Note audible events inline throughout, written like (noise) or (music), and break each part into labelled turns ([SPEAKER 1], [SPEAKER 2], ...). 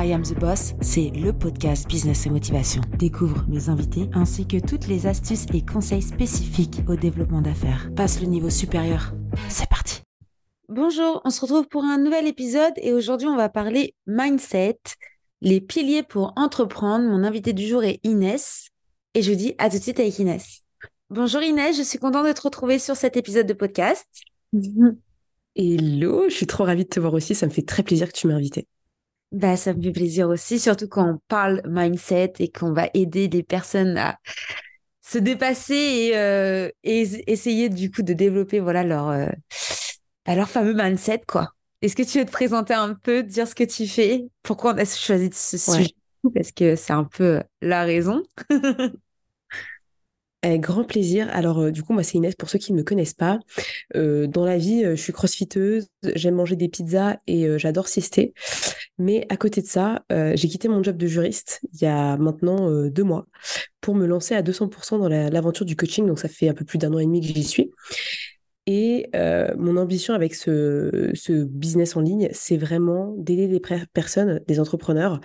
[SPEAKER 1] I Am the Boss, c'est le podcast Business et Motivation. Découvre mes invités ainsi que toutes les astuces et conseils spécifiques au développement d'affaires. Passe le niveau supérieur. C'est parti. Bonjour, on se retrouve pour un nouvel épisode et aujourd'hui on va parler mindset, les piliers pour entreprendre. Mon invité du jour est Inès et je vous dis à tout de suite avec Inès. Bonjour Inès, je suis contente de te retrouver sur cet épisode de podcast. (laughs)
[SPEAKER 2] Hello, je suis trop ravie de te voir aussi, ça me fait très plaisir que tu m'aies invitée.
[SPEAKER 1] Bah, ça me fait plaisir aussi, surtout quand on parle mindset et qu'on va aider des personnes à se dépasser et, euh, essayer du coup de développer voilà leur, euh, bah, leur fameux mindset quoi. Est-ce que tu veux te présenter un peu, dire ce que tu fais, pourquoi on a choisi ce sujet? Parce que c'est un peu la raison. (laughs)
[SPEAKER 2] Avec grand plaisir. Alors, euh, du coup, moi, c'est Inès, pour ceux qui ne me connaissent pas. Euh, dans la vie, euh, je suis crossfiteuse, j'aime manger des pizzas et j'adore siester. Mais à côté de ça, j'ai quitté mon job de juriste il y a maintenant deux mois pour me lancer à 200% dans l'aventure du coaching. Donc, ça fait un peu plus d'un an et demi que j'y suis. Et mon ambition avec ce, ce business en ligne, c'est vraiment d'aider des personnes, des entrepreneurs,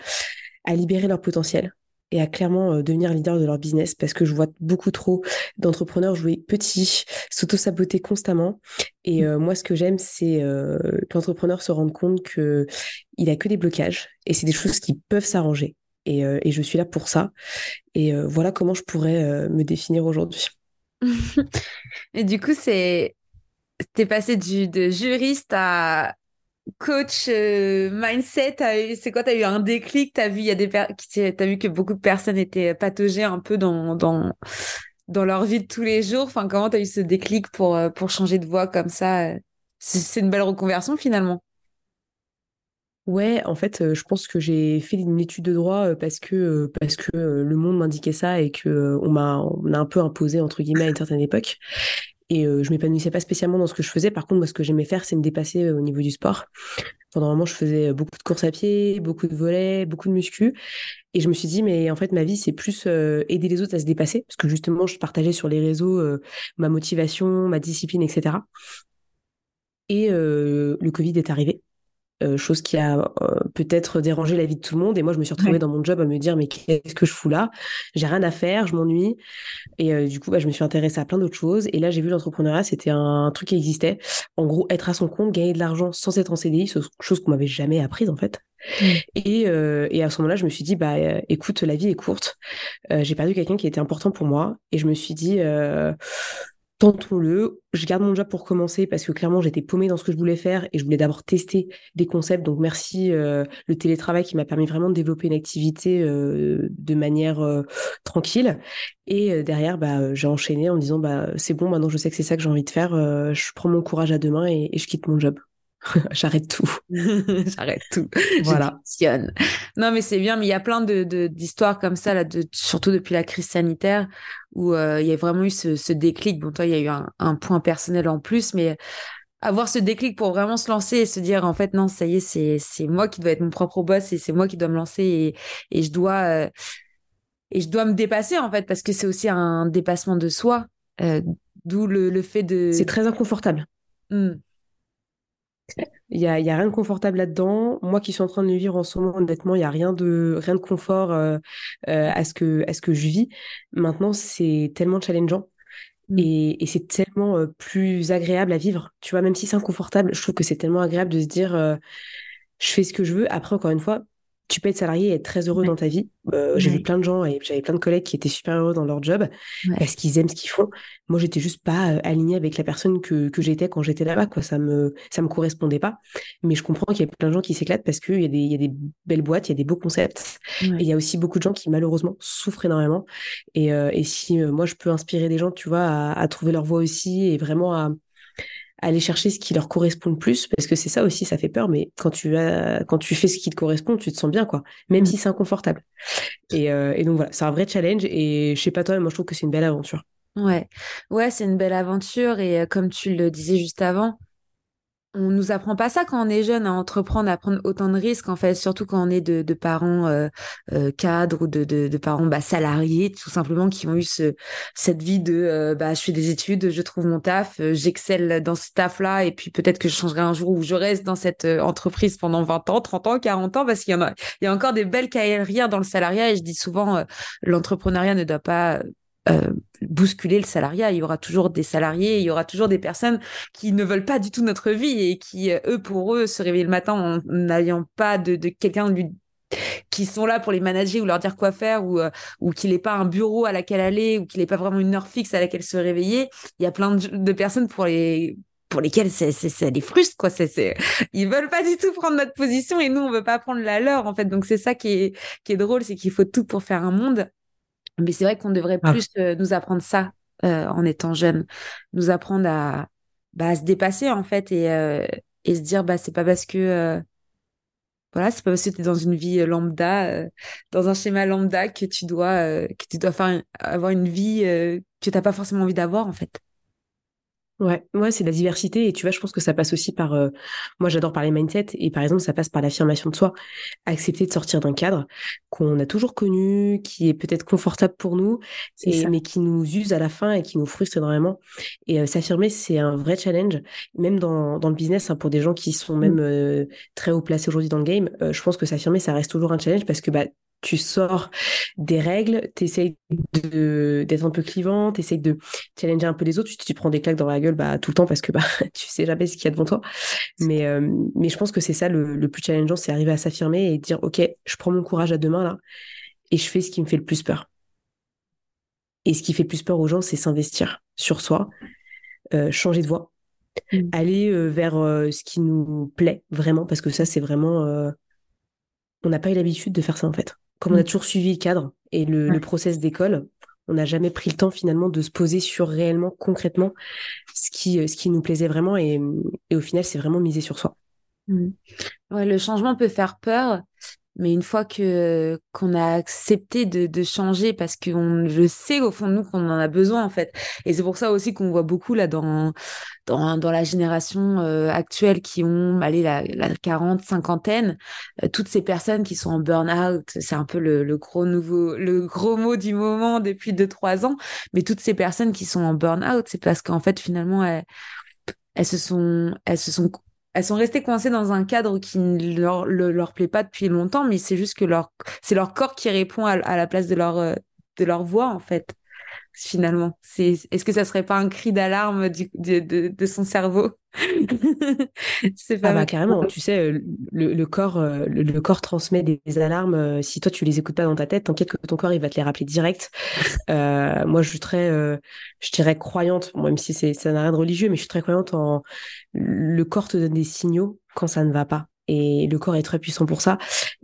[SPEAKER 2] à libérer leur potentiel, et à clairement euh, devenir leader de leur business parce que je vois beaucoup trop d'entrepreneurs jouer petit, s'auto-saboter constamment. Et euh, moi, ce que j'aime, c'est euh, que l'entrepreneur se rende compte que il a que des blocages et c'est des choses qui peuvent s'arranger. Et, et, je suis là pour ça. Et voilà comment je pourrais me définir aujourd'hui. (laughs)
[SPEAKER 1] et du coup, c'est t'es passé du, de juriste à coach euh, mindset, c'est quoi T'as eu un déclic? T'as vu il y a des t'as vu que beaucoup de personnes étaient pataugées un peu dans dans dans leur vie de tous les jours. Enfin, comment t'as eu ce déclic pour euh, pour changer de voie comme ça C'est une belle reconversion finalement.
[SPEAKER 2] Ouais, en fait, euh, je pense que j'ai fait une étude de droit parce que parce que le monde m'indiquait ça et que on m'a on a un peu imposé entre guillemets à une certaine époque. Et euh, je m'épanouissais pas spécialement dans ce que je faisais. Par contre, moi, ce que j'aimais faire, c'est me dépasser euh, au niveau du sport. Pendant un moment, je faisais euh, beaucoup de courses à pied, beaucoup de volets, beaucoup de muscu. Et je me suis dit, mais en fait, ma vie, c'est plus aider les autres à se dépasser. Parce que justement, je partageais sur les réseaux ma motivation, ma discipline, etc. Et le Covid est arrivé. Euh, chose qui a euh, peut-être dérangé la vie de tout le monde. Et moi, je me suis retrouvée dans mon job à me dire, mais qu'est-ce que je fous là? J'ai rien à faire, je m'ennuie. Et euh, du coup, bah, je me suis intéressée à plein d'autres choses. Et là, j'ai vu l'entrepreneuriat, c'était un, truc qui existait. En gros, être à son compte, gagner de l'argent sans être en CDI, chose qu'on m'avait jamais apprise en fait. Et, et, à ce moment-là, je me suis dit, bah, écoute, la vie est courte. j'ai perdu quelqu'un qui était important pour moi. Et je me suis dit, tentons-le. Je garde mon job pour commencer parce que clairement j'étais paumée dans ce que je voulais faire et je voulais d'abord tester des concepts. Donc merci euh, le télétravail qui m'a permis vraiment de développer une activité euh, de manière euh, tranquille. Et derrière, bah, j'ai enchaîné en me disant bah c'est bon, maintenant je sais que c'est ça que j'ai envie de faire. je prends mon courage à deux mains et je quitte mon job. (laughs) J'arrête tout. (laughs)
[SPEAKER 1] J'arrête tout. Voilà. Non, mais c'est bien, mais il y a plein de, d'histoires comme ça, là, de, surtout depuis la crise sanitaire, où euh, il y a vraiment eu ce, déclic. Bon, toi, il y a eu un, point personnel en plus, mais avoir ce déclic pour vraiment se lancer et se dire, en fait, non, ça y est, c'est, c'est moi qui dois être mon propre boss et c'est moi qui dois me lancer et, et je dois. Euh, et je dois me dépasser, en fait, parce que c'est aussi un dépassement de soi. Euh, d'où le, le, fait de.
[SPEAKER 2] C'est très inconfortable. Mmh. Il y a, y a rien de confortable là-dedans. Moi qui suis en train de le vivre en ce moment, honnêtement, il y a rien de rien de confort euh, euh, à ce que à ce que je vis. Maintenant, c'est tellement challengeant. Mm. Et, et c'est tellement euh, plus agréable à vivre. Tu vois, même si c'est inconfortable, je trouve que c'est tellement agréable de se dire, je fais ce que je veux. Après, encore une fois, tu peux être salarié et être très heureux dans ta vie. Euh, j'ai vu plein de gens et j'avais plein de collègues qui étaient super heureux dans leur job parce qu'ils aiment ce qu'ils font. Moi, j'étais juste pas euh, alignée avec la personne que, que j'étais quand j'étais là-bas. Quoi, ça me ça me correspondait pas. Mais je comprends qu'il y a plein de gens qui s'éclatent parce qu'il y a des y a des belles boîtes, il y a des beaux concepts. Et il y a aussi beaucoup de gens qui malheureusement souffrent énormément. Et, euh, et si moi je peux inspirer des gens, tu vois, à, à trouver leur voie aussi et vraiment à aller chercher ce qui leur correspond le plus parce que c'est ça aussi ça fait peur mais quand tu as quand tu fais ce qui te correspond tu te sens bien quoi. Même mm. si c'est inconfortable. Et, euh, et donc voilà c'est un vrai challenge et je sais pas toi mais moi je trouve que c'est une belle aventure.
[SPEAKER 1] Ouais. Ouais c'est une belle aventure et euh, comme tu le disais juste avant on nous apprend pas ça quand on est jeune à entreprendre, à prendre autant de risques en fait, surtout quand on est de, parents euh, euh, cadres ou de, de, parents bah, salariés, tout simplement qui ont eu ce, cette vie de euh, bah je fais des études, je trouve mon taf, j'excelle dans ce taf là et puis peut-être que je changerai un jour où je reste dans cette entreprise pendant 20 ans, 30 ans, 40 ans parce qu'il y en a y a encore des belles carrières dans le salariat et je dis souvent l'entrepreneuriat ne doit pas euh, bousculer le salariat. Il y aura toujours des salariés, il y aura toujours des personnes qui ne veulent pas du tout notre vie et qui, euh, eux, pour eux, se réveillent le matin en n'ayant pas de, de quelqu'un qui sont là pour les manager ou leur dire quoi faire ou, euh, ou qu'il n'ait pas un bureau à laquelle aller ou qu'il n'ait pas vraiment une heure fixe à laquelle se réveiller. Il y a plein de, personnes pour les pour lesquelles c'est, ça les frustre quoi c'est, c'est ils veulent pas du tout prendre notre position et nous on veut pas prendre la leur en fait donc c'est ça qui est qui est drôle c'est qu'il faut tout pour faire un monde mais c'est vrai qu'on devrait ah. plus euh, nous apprendre ça euh, en étant jeune, nous apprendre à, bah, à se dépasser en fait et, euh, et se dire bah c'est pas parce que voilà c'est pas parce que tu es dans une vie lambda, dans un schéma lambda que tu dois que tu dois faire avoir une vie que t'as pas forcément envie d'avoir en fait.
[SPEAKER 2] Ouais, ouais, c'est la diversité et tu vois, je pense que ça passe aussi par. Euh, moi, j'adore parler mindset et par exemple, ça passe par l'affirmation de soi, accepter de sortir d'un cadre qu'on a toujours connu, qui est peut-être confortable pour nous, et, mais qui nous use à la fin et qui nous frustre énormément. Et euh, s'affirmer, c'est un vrai challenge, même dans, dans le business, hein, pour des gens qui sont même mmh. euh, très haut placés aujourd'hui dans le game. je pense que s'affirmer, ça reste toujours un challenge parce que bah tu sors des règles, tu essayes d'être un peu clivant, tu essayes de challenger un peu les autres, tu, tu prends des claques dans la gueule bah, tout le temps parce que bah, (laughs) tu sais jamais ce qu'il y a devant toi. Mais, euh, mais je pense que c'est ça le, plus challengeant, c'est arriver à s'affirmer et dire, OK, je prends mon courage à deux mains là et je fais ce qui me fait le plus peur. Et ce qui fait le plus peur aux gens, c'est s'investir sur soi, euh, changer de voie, mmh. aller euh, vers ce qui nous plaît vraiment, parce que ça, c'est vraiment... on n'a pas eu l'habitude de faire ça en fait comme on a mm. toujours suivi le cadre et le, process d'école, on n'a jamais pris le temps finalement de se poser sur réellement, concrètement, ce qui, euh, ce qui nous plaisait vraiment. Et, au final, c'est vraiment miser sur soi.
[SPEAKER 1] Mm. Ouais, le changement peut faire peur, mais une fois que qu'on a accepté de, de changer parce qu'on je sais au fond de nous qu'on en a besoin en fait. Et c'est pour ça aussi qu'on voit beaucoup là dans dans, dans la génération euh, actuelle qui ont allé la, la 40 cinquantaine euh, toutes ces personnes qui sont en burn-out. C'est un peu le, le, gros nouveau le gros mot du moment depuis deux trois ans. Mais toutes ces personnes qui sont en burn-out c'est parce qu'en fait finalement elles, elles se sont elles se sont elles sont restées coincées dans un cadre qui ne leur, plaît pas depuis longtemps, mais c'est juste que leur, c'est leur corps qui répond à, la place de leur, euh, de leur voix, en fait, finalement. C'est, est-ce que ça serait pas un cri d'alarme de, de, de, son cerveau? (laughs)
[SPEAKER 2] C'est pas ah bah, carrément. Tu sais, euh, le, le corps, euh, le, corps transmet des, alarmes. Si toi tu les écoutes pas dans ta tête, t'inquiète que ton corps il va te les rappeler direct. moi, je suis très, je dirais croyante, même si c'est ça n'a rien de religieux, mais je suis très croyante en le corps te donne des signaux quand ça ne va pas. Et le corps est très puissant pour ça.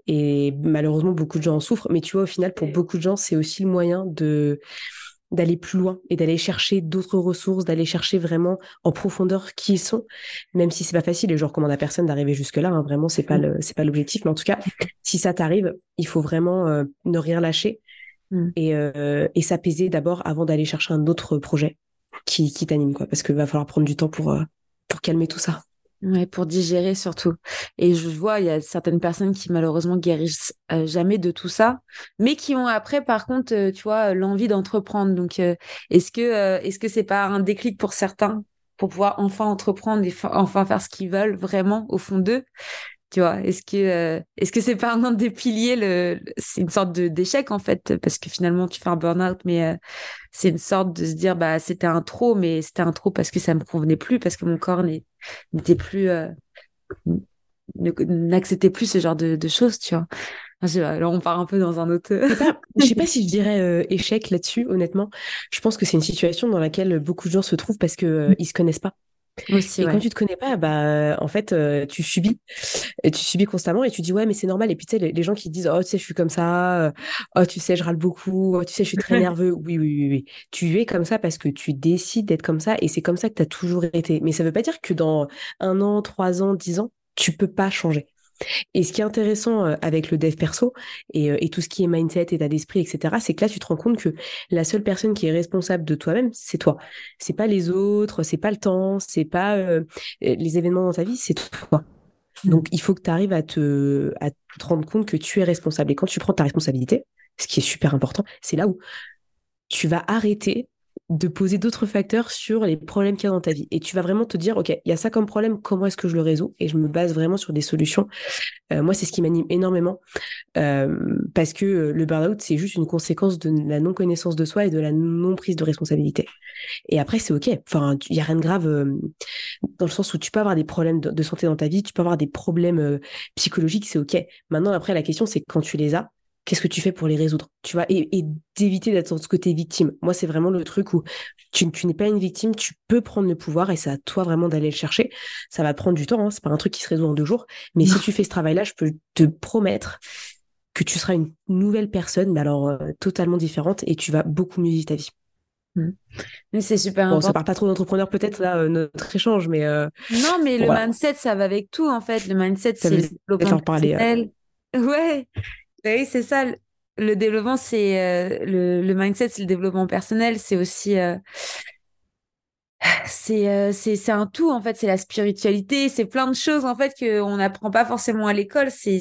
[SPEAKER 2] Et malheureusement, beaucoup de gens en souffrent. Mais tu vois, au final, pour beaucoup de gens, c'est aussi le moyen de d'aller plus loin et d'aller chercher d'autres ressources, d'aller chercher vraiment en profondeur qui ils sont, même si c'est pas facile et je recommande à personne d'arriver jusque là. Hein, vraiment, c'est pas mm. le c'est pas l'objectif, mais en tout cas, si ça t'arrive, il faut vraiment euh, ne rien lâcher mm. et, euh, et s'apaiser d'abord avant d'aller chercher un autre projet qui qui t'anime quoi, parce qu'il va falloir prendre du temps pour euh, pour calmer tout ça.
[SPEAKER 1] Ouais, pour digérer surtout. Et je vois, il y a certaines personnes qui malheureusement guérissent euh, jamais de tout ça, mais qui ont après, par contre, euh, tu vois, l'envie d'entreprendre. Donc, euh, est-ce que est-ce que c'est pas un déclic pour certains pour pouvoir enfin entreprendre et enfin faire ce qu'ils veulent vraiment au fond d'eux? Tu vois, est-ce que euh, est-ce que c'est pas un des piliers le, c'est une sorte de d'échec en fait parce que finalement tu fais un burn-out mais euh, c'est une sorte de se dire bah c'était un trop mais c'était un trop parce que ça me convenait plus parce que mon corps n'était plus euh, n'acceptait plus ce genre de, de choses, tu vois. Alors on part un peu dans un autre.
[SPEAKER 2] je sais pas (laughs) si je dirais échec là-dessus, honnêtement. Je pense que c'est une situation dans laquelle beaucoup de gens se trouvent parce que ils se connaissent pas et quand tu te connais pas, bah en fait euh, tu subis, et tu subis constamment et tu dis ouais mais c'est normal. Et puis tu sais les, gens qui disent oh tu sais je suis comme ça, euh, oh tu sais je râle beaucoup, oh, tu sais je suis très (laughs) nerveux. Oui, oui oui oui Tu es comme ça parce que tu décides d'être comme ça et c'est comme ça que tu as toujours été. Mais ça veut pas dire que dans un an, trois ans, dix ans tu peux pas changer. Et ce qui est intéressant euh, avec le dev perso et, euh, et tout ce qui est mindset, état d'esprit, etc., c'est que là, tu te rends compte que la seule personne qui est responsable de toi-même, c'est toi. C'est pas les autres, c'est pas le temps, c'est pas euh, les événements dans ta vie, c'est toi. Mmh. Donc, il faut que tu arrives à te, à te rendre compte que tu es responsable. Et quand tu prends ta responsabilité, ce qui est super important, c'est là où tu vas arrêter de poser d'autres facteurs sur les problèmes qu'il y a dans ta vie. Et tu vas vraiment te dire, OK, il y a ça comme problème, comment est-ce que je le résous Et je me base vraiment sur des solutions. Euh, moi, c'est ce qui m'anime énormément euh, parce que euh, le burn-out, c'est juste une conséquence de la non-connaissance de soi et de la non-prise de responsabilité. Et après, c'est OK. Enfin, il n'y a rien de grave dans le sens où tu peux avoir des problèmes de, de, santé dans ta vie, tu peux avoir des problèmes psychologiques, c'est OK. Maintenant, après, la question, c'est quand tu les as, qu'est-ce que tu fais pour les résoudre Tu vois, et, d'éviter d'être dans ce côté victime. Moi, c'est vraiment le truc où tu, n'es pas une victime, tu peux prendre le pouvoir et c'est à toi vraiment d'aller le chercher. Ça va prendre du temps, hein, c'est pas un truc qui se résout en deux jours. Mais si tu fais ce travail-là, je peux te promettre que tu seras une nouvelle personne, mais alors euh, totalement différente et tu vas beaucoup mieux vivre ta vie.
[SPEAKER 1] Mmh. Mais c'est super
[SPEAKER 2] bon, important. Ça parle pas trop d'entrepreneurs peut-être là euh, notre échange, mais euh,
[SPEAKER 1] non, mais le mindset ça va avec tout en fait. Le mindset c'est le développement parler. (laughs) Ouais, oui, c'est ça. Le développement, c'est euh, le, mindset, c'est le développement personnel. C'est aussi euh, euh, c'est un tout en fait. C'est la spiritualité. C'est plein de choses en fait qu'on n'apprend pas forcément à l'école. C'est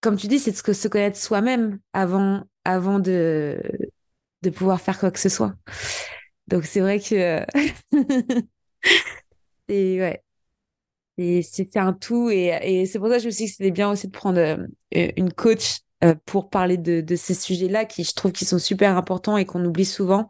[SPEAKER 1] comme tu dis, c'est de se connaître soi-même avant avant de de pouvoir faire quoi que ce soit. Donc c'est vrai que (laughs) c'est ouais et c'était un tout. Et, et c'est pour ça que je me suis dit que c'était bien aussi de prendre euh, une coach euh, pour parler de, de ces sujets-là qui, je trouve, qui sont super importants et qu'on oublie souvent.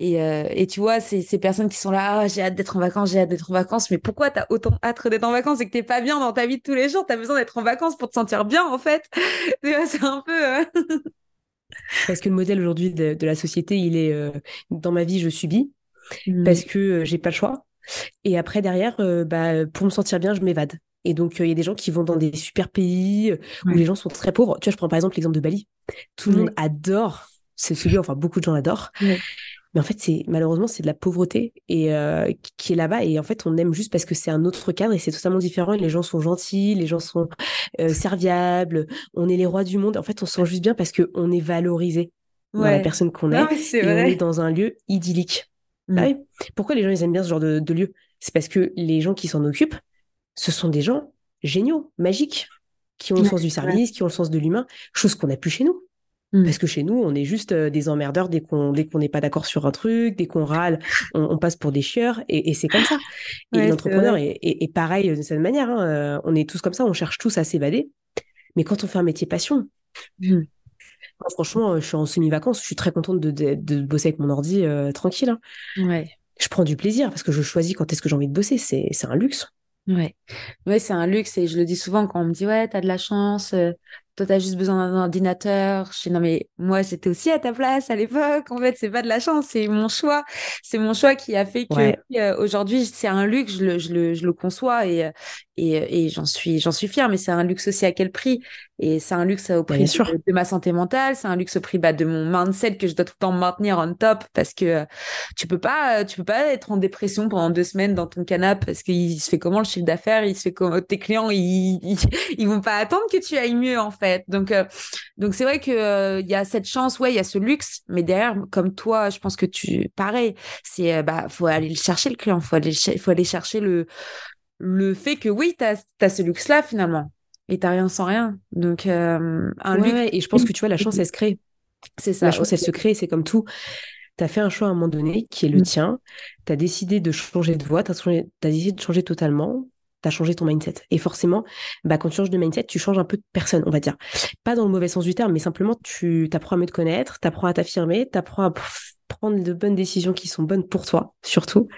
[SPEAKER 1] Et, euh, et tu vois, ces personnes qui sont là, ah, j'ai hâte d'être en vacances, j'ai hâte d'être en vacances. Mais pourquoi t'as autant hâte d'être en vacances et que t'es pas bien dans ta vie de tous les jours? T'as besoin d'être en vacances pour te sentir bien, en fait. (laughs) c'est un peu. (laughs)
[SPEAKER 2] parce que le modèle aujourd'hui de, de, la société, il est dans ma vie, je subis mmh. parce que j'ai pas le choix. Et après, derrière, euh, bah, pour me sentir bien, je m'évade. Et donc, euh, il y a des gens qui vont dans des super pays euh, où les gens sont très pauvres. Tu vois, je prends par exemple l'exemple de Bali. Tout le monde adore. C'est celui, enfin, beaucoup de gens l'adorent. Mais en fait, c'est malheureusement, c'est de la pauvreté et qui est là-bas. Et en fait, on aime juste parce que c'est un autre cadre et c'est totalement différent. Et les gens sont gentils, les gens sont serviables. On est les rois du monde. En fait, on se sent juste bien parce qu'on est valorisé dans la personne qu'on est. et on est dans un lieu idyllique. Ah mm. Pourquoi les gens ils aiment bien ce genre de, lieu? C'est parce que les gens qui s'en occupent, ce sont des gens géniaux, magiques, qui ont le sens du service, qui ont le sens de l'humain, chose qu'on n'a plus chez nous. Mm. Parce que chez nous, on est juste euh, des emmerdeurs dès qu'on dès qu'on n'est pas d'accord sur un truc, dès qu'on râle, on, passe pour des chieurs et, c'est comme ça. Et l'entrepreneur est, pareil de cette manière. Hein. Euh, on est tous comme ça, on cherche tous à s'évader. Mais quand on fait un métier passion, franchement, je suis en semi-vacances, je suis très contente de, bosser avec mon ordi euh, tranquille. Hein.
[SPEAKER 1] Ouais.
[SPEAKER 2] Je prends du plaisir parce que je choisis quand est-ce que j'ai envie de bosser. C'est un luxe.
[SPEAKER 1] Ouais. ouais, c'est un luxe et je le dis souvent quand on me dit ouais, t'as de la chance, euh, toi t'as juste besoin d'un ordinateur. Je dis non mais moi j'étais aussi à ta place à l'époque. En fait, c'est pas de la chance, c'est mon choix. C'est mon choix qui a fait que euh, aujourd'hui c'est un luxe, je le, je le, je le conçois et et, et j'en suis j'en suis fière. Mais c'est un luxe aussi à quel prix? Et c'est un luxe au prix de, ma santé mentale, c'est un luxe au prix bah, de mon mindset que je dois tout le temps maintenir on top parce que euh, tu peux pas tu peux pas être en dépression pendant deux semaines dans ton canapé parce qu'il se fait comment le chiffre d'affaires, il se fait comment tes clients ils, ils, (laughs) ils vont pas attendre que tu ailles mieux en fait. Donc, euh, donc c'est vrai que il euh, y a cette chance, ouais, il y a ce luxe, mais derrière, comme toi, je pense que tu, pareil, c'est, euh, bah, faut aller le chercher le client, faut aller, faut aller chercher le, le fait que oui, tu as, ce luxe-là finalement, et t'as rien sans rien. Donc, un
[SPEAKER 2] luxe. et je pense que tu vois, la chance, elle se crée. C'est ça. La chance, elle se crée, c'est comme tout. Tu as fait un choix à un moment donné qui est le mm. tien. Tu as décidé de changer de voie, tu as, as, décidé de changer totalement tu as changé ton mindset. Et forcément, bah, quand tu changes de mindset, tu changes un peu de personne, on va dire. Pas dans le mauvais sens du terme, mais simplement, tu apprends à mieux te connaître, tu apprends à t'affirmer, tu apprends à prendre de bonnes décisions qui sont bonnes pour toi, surtout.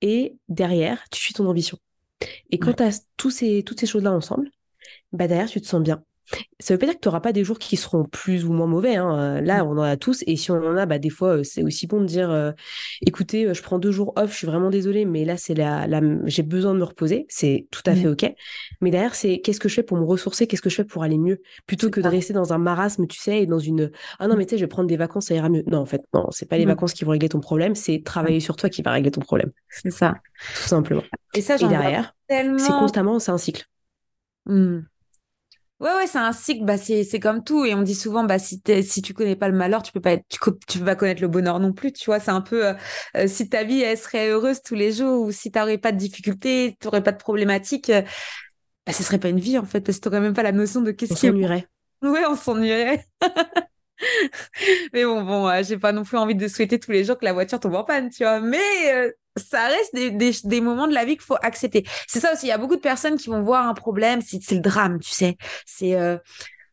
[SPEAKER 2] Et derrière, tu suis ton ambition. Et quand tu as tous ces, toutes ces choses-là ensemble, bah derrière, tu te sens bien. Ça veut pas dire que tu n'auras pas des jours qui seront plus ou moins mauvais. Hein. Euh, là, on en a tous. Et si on en a, bah, des fois, euh, c'est aussi bon de dire euh, écoutez, je prends deux jours off, je suis vraiment désolée, mais là, c'est la, la... j'ai besoin de me reposer. C'est tout à fait mmh. OK. Mais derrière, c'est qu'est-ce que je fais pour me ressourcer? Qu'est-ce que je fais pour aller mieux? Plutôt que de rester dans un marasme, tu sais, et dans une ah non, mais tu sais, je vais prendre des vacances, ça ira mieux. Non, en fait, non, c'est pas les vacances qui vont régler ton problème, c'est travailler sur toi qui va régler ton problème.
[SPEAKER 1] C'est ça.
[SPEAKER 2] Tout simplement.
[SPEAKER 1] Et ça,
[SPEAKER 2] et derrière, c'est constamment, c'est un cycle.
[SPEAKER 1] Ouais, ouais, c'est un cycle, bah, c'est, c'est comme tout. Et on dit souvent, bah, si, si tu connais pas le malheur, tu peux pas être, tu, tu, peux pas connaître le bonheur non plus. Tu vois, c'est un peu, euh, euh, si ta vie, elle serait heureuse tous les jours, ou si t'aurais pas de difficultés, t'aurais pas de problématiques, euh, bah, ce serait pas une vie, en fait, parce que t'aurais même pas la notion de qu'est-ce qui
[SPEAKER 2] s'ennuierait.
[SPEAKER 1] Ouais, on s'ennuierait. (laughs) (laughs) Mais bon, bon, j'ai pas non plus envie de souhaiter tous les jours que la voiture tombe en panne, tu vois. Mais ça reste des, des, des, moments de la vie qu'il faut accepter. C'est ça aussi, il y a beaucoup de personnes qui vont voir un problème, c'est le drame, tu sais. C'est euh,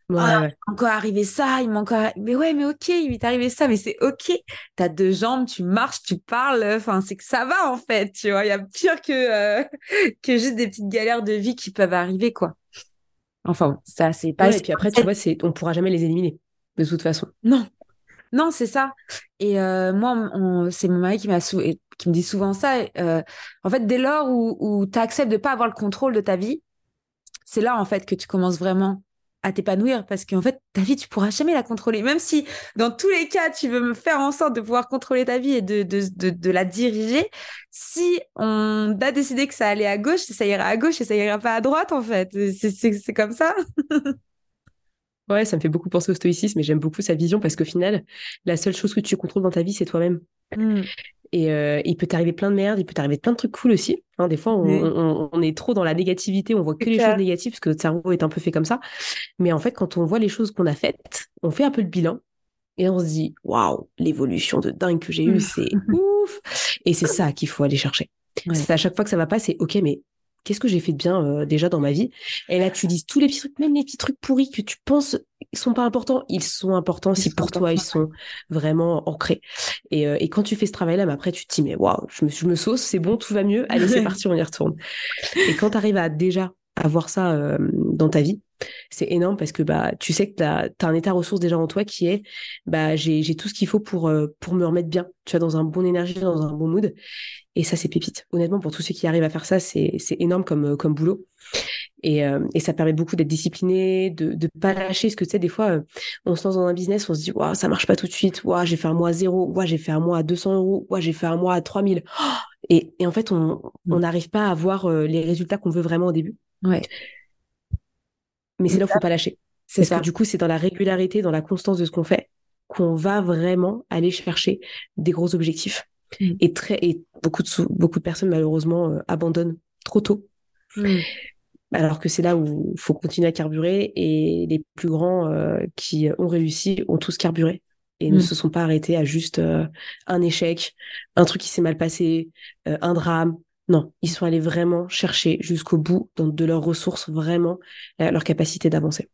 [SPEAKER 1] ouais, ah, encore arrivé ça, il m'a encore mais ouais, mais OK, il m'est arrivé ça, mais c'est OK. Tu as deux jambes, tu marches, tu parles, enfin c'est que ça va en fait, tu vois, il y a pire que euh, (laughs) que juste des petites galères de vie qui peuvent arriver quoi. Enfin, ça c'est pas
[SPEAKER 2] et puis après tu vois, c'est on pourra jamais les éliminer de toute façon.
[SPEAKER 1] Non. Non, c'est ça. Et euh, moi, c'est mon mari qui qui me dit souvent ça. Euh, en fait, dès lors où, tu acceptes de pas avoir le contrôle de ta vie, c'est là en fait que tu commences vraiment à t'épanouir parce qu'en fait, ta vie, tu pourras jamais la contrôler. Même si dans tous les cas, tu veux me faire en sorte de pouvoir contrôler ta vie et de, de la diriger, si on a décidé que ça allait à gauche, ça ira à gauche et ça ira pas à droite en fait. C'est comme ça. (laughs)
[SPEAKER 2] Ouais, ça me fait beaucoup penser au stoïcisme et j'aime beaucoup sa vision parce qu'au final, la seule chose que tu contrôles dans ta vie, c'est toi-même. Mmh. Et euh, il peut t'arriver plein de merde, il peut t'arriver plein de trucs cool aussi. Hein, des fois, on, est trop dans la négativité, on voit que les choses négatives parce que notre cerveau est un peu fait comme ça. Mais en fait, quand on voit les choses qu'on a faites, on fait un peu le bilan et on se dit waouh, l'évolution de dingue que j'ai eue, c'est (laughs) ouf. Et c'est ça qu'il faut aller chercher. C'est à chaque fois que ça va pas, c'est ok, mais qu'est-ce que j'ai fait de bien euh, déjà dans ma vie? Et là, tu dis tous les petits trucs, même les petits trucs pourris que tu penses ils sont pas importants, ils sont importants si pour toi ils sont vraiment ancrés. Et, euh, et, quand tu fais ce travail-là, mais après tu te dis mais waouh, je me, je me sauce, c'est bon, tout va mieux, allez c'est parti, on y retourne. Et quand tu arrives à déjà avoir ça euh, dans ta vie, c'est énorme parce que bah tu sais que tu as, un état ressource déjà en toi qui est bah j'ai tout ce qu'il faut pour pour me remettre bien, tu vois dans un bon énergie, dans un bon mood et ça, c'est pépite. Honnêtement, pour tous ceux qui arrivent à faire ça, c'est énorme comme, euh, comme boulot. Et, euh, et ça permet beaucoup d'être discipliné, de ne pas lâcher. Parce que tu sais, des fois, euh, on se lance dans un business, on se dit, waouh, ça marche pas tout de suite. Waouh, j'ai fait un mois à zéro. Waouh, j'ai fait un mois à 200 euros. Waouh, j'ai fait un mois à 3000. et, et en fait, on mmh. n'arrive pas à voir les résultats qu'on veut vraiment au début.
[SPEAKER 1] Ouais.
[SPEAKER 2] Mais c'est là qu'il faut pas lâcher. Parce ça. que du coup, c'est dans la régularité, dans la constance de ce qu'on fait, qu'on va vraiment aller chercher des gros objectifs. Mm. Et, très, et beaucoup, de, beaucoup de personnes, malheureusement, euh, abandonnent trop tôt. Mm. Alors que c'est là où il faut continuer à carburer. Et les plus grands euh, qui ont réussi ont tous carburé et ne mm. se sont pas arrêtés à juste euh, un échec, un truc qui s'est mal passé, un drame. Non, ils sont allés vraiment chercher jusqu'au bout dans, de leurs ressources, vraiment leur capacité d'avancer.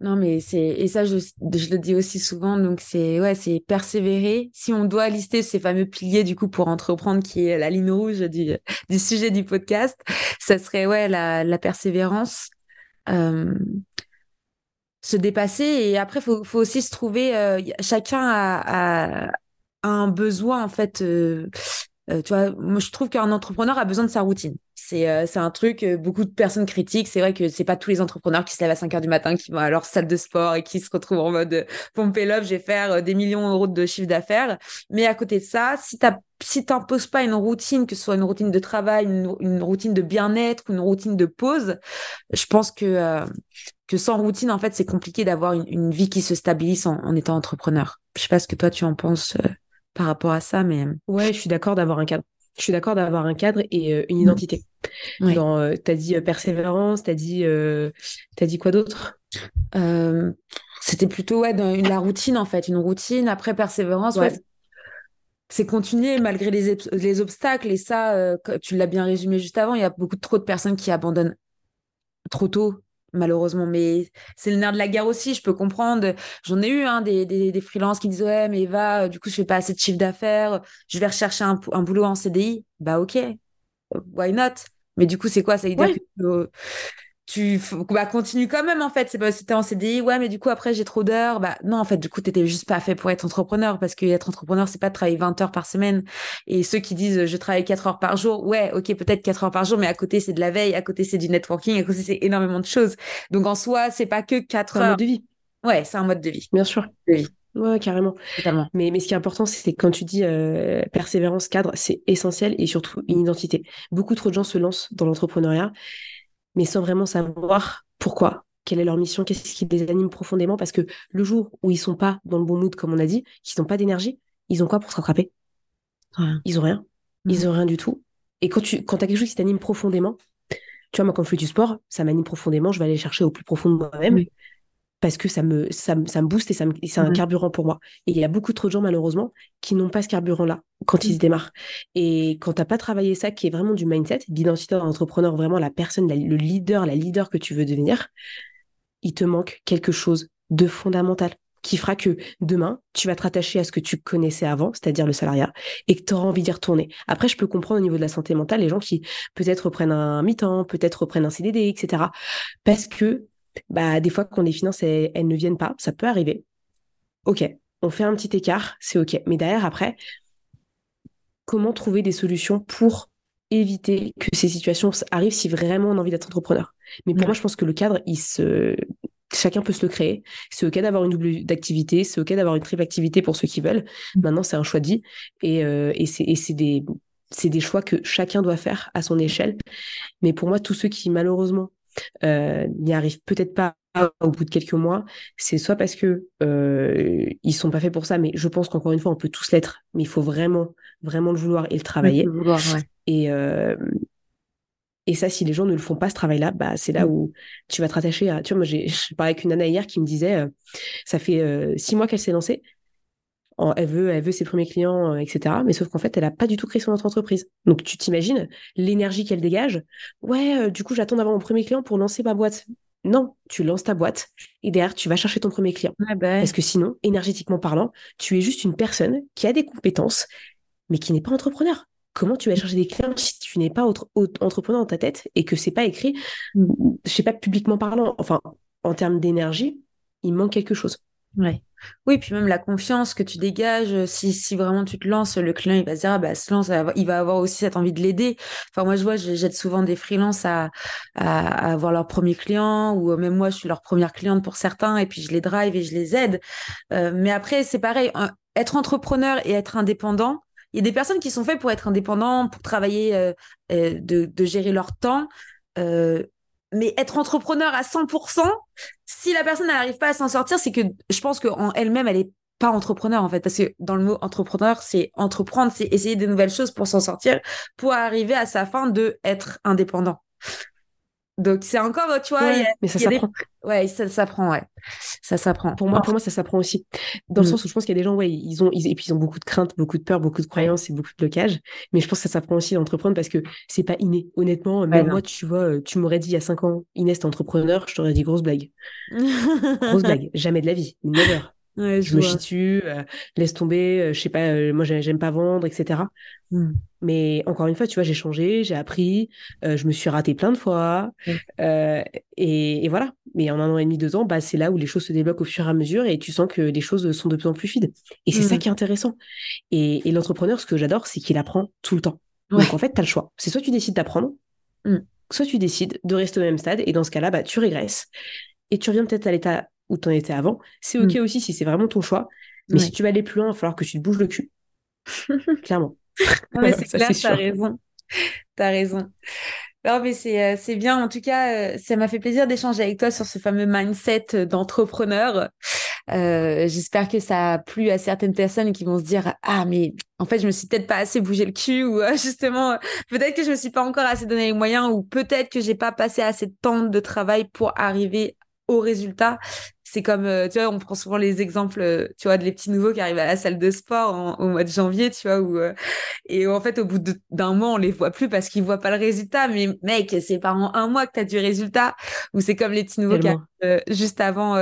[SPEAKER 1] Non, mais c'est et ça je, je, le dis aussi souvent donc c'est ouais c'est persévérer. Si on doit lister ces fameux piliers du coup pour entreprendre qui est la ligne rouge du, du sujet du podcast, ça serait ouais la, la persévérance, euh, se dépasser et après faut faut aussi se trouver. Euh, chacun a, a, un besoin en fait. Euh, euh, tu vois, moi, je trouve qu'un entrepreneur a besoin de sa routine. C'est euh, un truc, euh, beaucoup de personnes critiquent. C'est vrai que c'est pas tous les entrepreneurs qui se lèvent à 5 heures du matin, qui vont à leur salle de sport et qui se retrouvent en mode pomper l'off, je vais faire des millions d'euros de chiffre d'affaires. Mais à côté de ça, si tu si t'imposes pas une routine, que ce soit une routine de travail, une, routine de bien-être, une routine de pause, je pense que que sans routine, en fait, c'est compliqué d'avoir une, vie qui se stabilise en, en, étant entrepreneur. Je sais pas ce que toi tu en penses par rapport à ça, mais
[SPEAKER 2] ouais, je suis d'accord d'avoir un cadre. Je suis d'accord d'avoir un cadre et euh, une identité. Ouais. Dans, euh, t'as dit euh, persévérance, t'as dit, t'as dit quoi d'autre?
[SPEAKER 1] C'était plutôt ouais, dans la routine en fait, une routine. Après persévérance, ouais. c'est continuer malgré les, les, obstacles et ça, tu l'as bien résumé juste avant. Il y a beaucoup trop de personnes qui abandonnent trop tôt malheureusement. Mais c'est le nerf de la guerre aussi, je peux comprendre. J'en ai eu hein, des, des, des freelances qui disent Ouais, mais Eva, du coup, je fais pas assez de chiffre d'affaires, je vais rechercher un, un, boulot en CDI. Bah, ok, why not? Mais du coup, c'est quoi? Ça veut dire que tu bah, continues quand même en fait. C'est pas c'était en CDI ouais mais du coup après j'ai trop d'heures. Bah non en fait du coup t'étais juste pas fait pour être entrepreneur parce que être entrepreneur c'est pas de travailler 20 heures par semaine. Et ceux qui disent je travaille 4 heures par jour ouais ok peut-être 4 heures par jour mais à côté c'est de la veille à côté c'est du networking à côté c'est énormément de choses. Donc en soi c'est pas que 4 heures
[SPEAKER 2] un mode de vie.
[SPEAKER 1] Ouais c'est un mode de vie.
[SPEAKER 2] Bien sûr. De Ouais, carrément.
[SPEAKER 1] Totalement.
[SPEAKER 2] Mais, mais ce qui est important, c'est quand tu dis euh, persévérance, cadre, c'est essentiel et surtout une identité. Beaucoup trop de gens se lancent dans l'entrepreneuriat mais sans vraiment savoir pourquoi, quelle est leur mission, qu'est-ce qui les anime profondément, parce que le jour où ils sont pas dans le bon mood, comme on a dit, qu'ils n'ont pas d'énergie, ils ont quoi pour se rattraper? Ils ont rien. Ils ont rien du tout. Et quand tu quand as quelque chose qui t'anime profondément, tu vois, moi, quand je fais du sport, ça m'anime profondément, je vais aller chercher au plus profond de moi-même. Parce que ça me, ça, ça me booste et, ça c'est un carburant pour moi. Et il y a beaucoup trop de gens, malheureusement, qui n'ont pas ce carburant-là quand ils se démarrent. Et quand tu n'as pas travaillé ça, qui est vraiment du mindset, d'identité d'entrepreneur, vraiment la personne, le leader, la leader que tu veux devenir, il te manque quelque chose de fondamental qui fera que demain, tu vas te rattacher à ce que tu connaissais avant, c'est-à-dire le salariat, et que tu auras envie d'y retourner. Après, je peux comprendre au niveau de la santé mentale les gens qui peut-être reprennent un mi-temps, peut-être reprennent un CDD, etc. Parce que bah, des fois, quand les finances, elles, ne viennent pas, ça peut arriver. OK, on fait un petit écart, c'est OK. Mais derrière, après, comment trouver des solutions pour éviter que ces situations arrivent si vraiment on a envie d'être entrepreneur? Mais pour moi, je pense que le cadre, il se chacun peut se le créer. C'est OK d'avoir une double d'activité, c'est OK d'avoir une triple activité pour ceux qui veulent. Mm. Maintenant, c'est un choix de vie et, euh, et c'est des, des choix que chacun doit faire à son échelle. Mais pour moi, tous ceux qui, malheureusement, n'y arrivent peut-être pas au bout de quelques mois, c'est soit parce que euh, ils sont pas faits pour ça, mais je pense qu'encore une fois, on peut tous l'être, mais il faut vraiment, vraiment le vouloir et le travailler. Et, euh, et ça, si les gens ne le font pas, ce travail-là, bah, c'est là mm. où tu vas te rattacher à. Tu vois, moi, j'ai parlé avec une nana hier qui me disait euh, ça fait euh, six mois qu'elle s'est lancée. Elle, veut, elle veut ses premiers clients, euh, etc. Mais sauf qu'en fait, elle n'a pas du tout créé son autre entreprise. Donc, tu t'imagines l'énergie qu'elle dégage. Ouais, du coup, j'attends d'avoir mon premier client pour lancer ma boîte. Non, tu lances ta boîte et derrière, tu vas chercher ton premier client.
[SPEAKER 1] Bah
[SPEAKER 2] Parce que sinon, énergétiquement parlant, tu es juste une personne qui a des compétences, mais qui n'est pas entrepreneur comment tu vas chercher des clients si tu n'es pas entrepreneur dans ta tête et que c'est pas écrit, mm. je sais pas, publiquement parlant, enfin, en termes d'énergie, il manque quelque chose.
[SPEAKER 1] Ouais. Oui, puis même la confiance que tu dégages, si, si vraiment tu te lances, le client il va se dire, ah bah, lance, il va avoir aussi cette envie de l'aider. Enfin, moi je vois, j'aide souvent des freelances à, avoir leur premier client, ou même moi je suis leur première cliente pour certains, et puis je les drive et je les aide. Euh, mais après, c'est pareil, être entrepreneur et être indépendant, il y a des personnes qui sont faites pour être indépendants, pour travailler, euh, euh, de, gérer leur temps. Euh, mais être entrepreneur à 100%, si la personne n'arrive pas à s'en sortir, c'est que je pense qu'en elle-même, elle est pas entrepreneur en fait, parce que dans le mot entrepreneur, c'est entreprendre, c'est essayer de nouvelles choses pour s'en sortir, pour arriver à sa fin de être indépendant. Donc c'est encore, tu vois,
[SPEAKER 2] mais ça s'apprend.
[SPEAKER 1] Ouais, ça s'apprend, ouais. Ça s'apprend.
[SPEAKER 2] Pour moi, pour moi, ça s'apprend aussi. Dans le mm. sens où je pense qu'il y a des gens, ouais, ils ont, et puis ils ont beaucoup de craintes, beaucoup de peur, beaucoup de croyances et beaucoup de blocages. Mais je pense que ça s'apprend aussi d'entreprendre parce que c'est pas inné. Honnêtement, même moi, tu vois, tu m'aurais dit il y a cinq ans, Inès, t'es entrepreneur, je t'aurais dit grosse blague. (laughs) grosse blague. Jamais de la vie. Never je, me chie dessus, euh, laisse tomber, euh, je sais pas, euh, moi j'aime pas vendre, etc. Hmm. Mais encore une fois, tu vois, j'ai changé, j'ai appris, je me suis ratée plein de fois, et, voilà. Mais en un an et demi, deux ans, bah, c'est là où les choses se débloquent au fur et à mesure, et tu sens que les choses sont de plus en plus fluides. Et c'est ça hmm. qui est intéressant. Et, l'entrepreneur, ce que j'adore, c'est qu'il apprend tout le temps. Donc en fait, tu as le choix. C'est soit tu décides d'apprendre, hmm. soit tu décides de rester au même stade, et dans ce cas-là, bah, tu régresses. Et tu reviens peut-être à l'état où tu en étais avant. C'est OK mm. aussi si c'est vraiment ton choix. Mais si tu vas aller plus loin, il va falloir que tu te bouges le cul. (laughs) Clairement. (laughs)
[SPEAKER 1] c'est clair, t'as raison. T'as raison. Non, mais c'est, euh, c'est bien. En tout cas, euh, ça m'a fait plaisir d'échanger avec toi sur ce fameux mindset d'entrepreneur. Euh, j'espère que ça a plu à certaines personnes qui vont se dire ah mais en fait je me suis peut-être pas assez bougé le cul ou (laughs) justement peut-être que je me suis pas encore assez donné les moyens ou peut-être que j'ai pas passé assez de temps de travail pour arriver au résultat c'est comme, euh, tu vois, on prend souvent les exemples, euh, tu vois, de les petits nouveaux qui arrivent à la salle de sport au mois de janvier, tu vois, où, euh, et en fait, au bout d'un mois, on les voit plus parce qu'ils voient pas le résultat. Mais mec, c'est pas en un mois que tu as du résultat. Ou c'est comme les petits nouveaux qui arrivent juste avant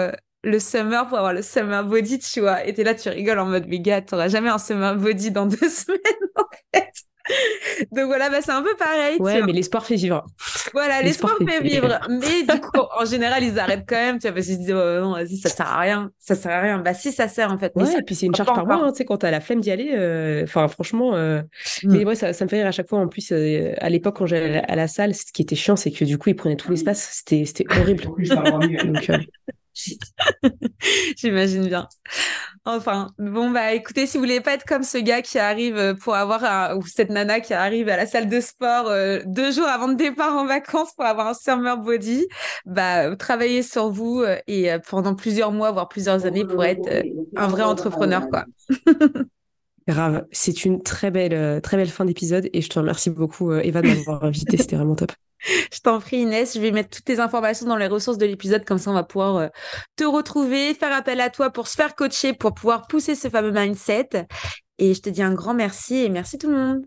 [SPEAKER 1] le summer pour avoir le summer body, tu vois. Et t'es là, tu rigoles en mode, mais gars, t'auras jamais un summer body dans deux (laughs) semaines, en fait. (laughs) Donc voilà, bah, c'est un peu pareil.
[SPEAKER 2] Ouais, mais l'espoir fait vivre.
[SPEAKER 1] Voilà, l'espoir fait vivre. Mais du coup, en général, ils arrêtent quand même, tu vois, parce qu'ils se disent, oh, non, vas-y, ça sert à rien. Ça sert à rien. Bah, si, ça sert, en fait.
[SPEAKER 2] Ouais, et puis c'est une charge par mois, hein, tu sais, quand t'as la flemme d'y aller. Euh, enfin, franchement, euh... Mm. mais ouais, ça, ça, me fait rire à chaque fois. En plus, euh, à l'époque, quand j'allais à la salle, ce qui était chiant, c'est que du coup, ils prenaient tout l'espace. C'était, c'était horrible. Donc, euh, (laughs)
[SPEAKER 1] J'imagine bien. Enfin, bon, bah écoutez, si vous voulez pas être comme ce gars qui arrive euh, pour avoir un, ou cette nana qui arrive à la salle de sport euh, deux jours avant de départ en vacances pour avoir un summer body, bah travaillez sur vous euh, et pendant plusieurs mois, voire plusieurs années pour être un vrai entrepreneur, quoi. (laughs)
[SPEAKER 2] Grave, c'est une très belle, très belle fin d'épisode et je te remercie beaucoup, Eva, de m'avoir invité. (laughs) C'était vraiment top.
[SPEAKER 1] Je t'en prie Inès, je vais mettre toutes tes informations dans les ressources de l'épisode, comme ça on va pouvoir euh, te retrouver, faire appel à toi pour se faire coacher, pour pouvoir pousser ce fameux mindset. Et je te dis un grand merci et merci tout le monde.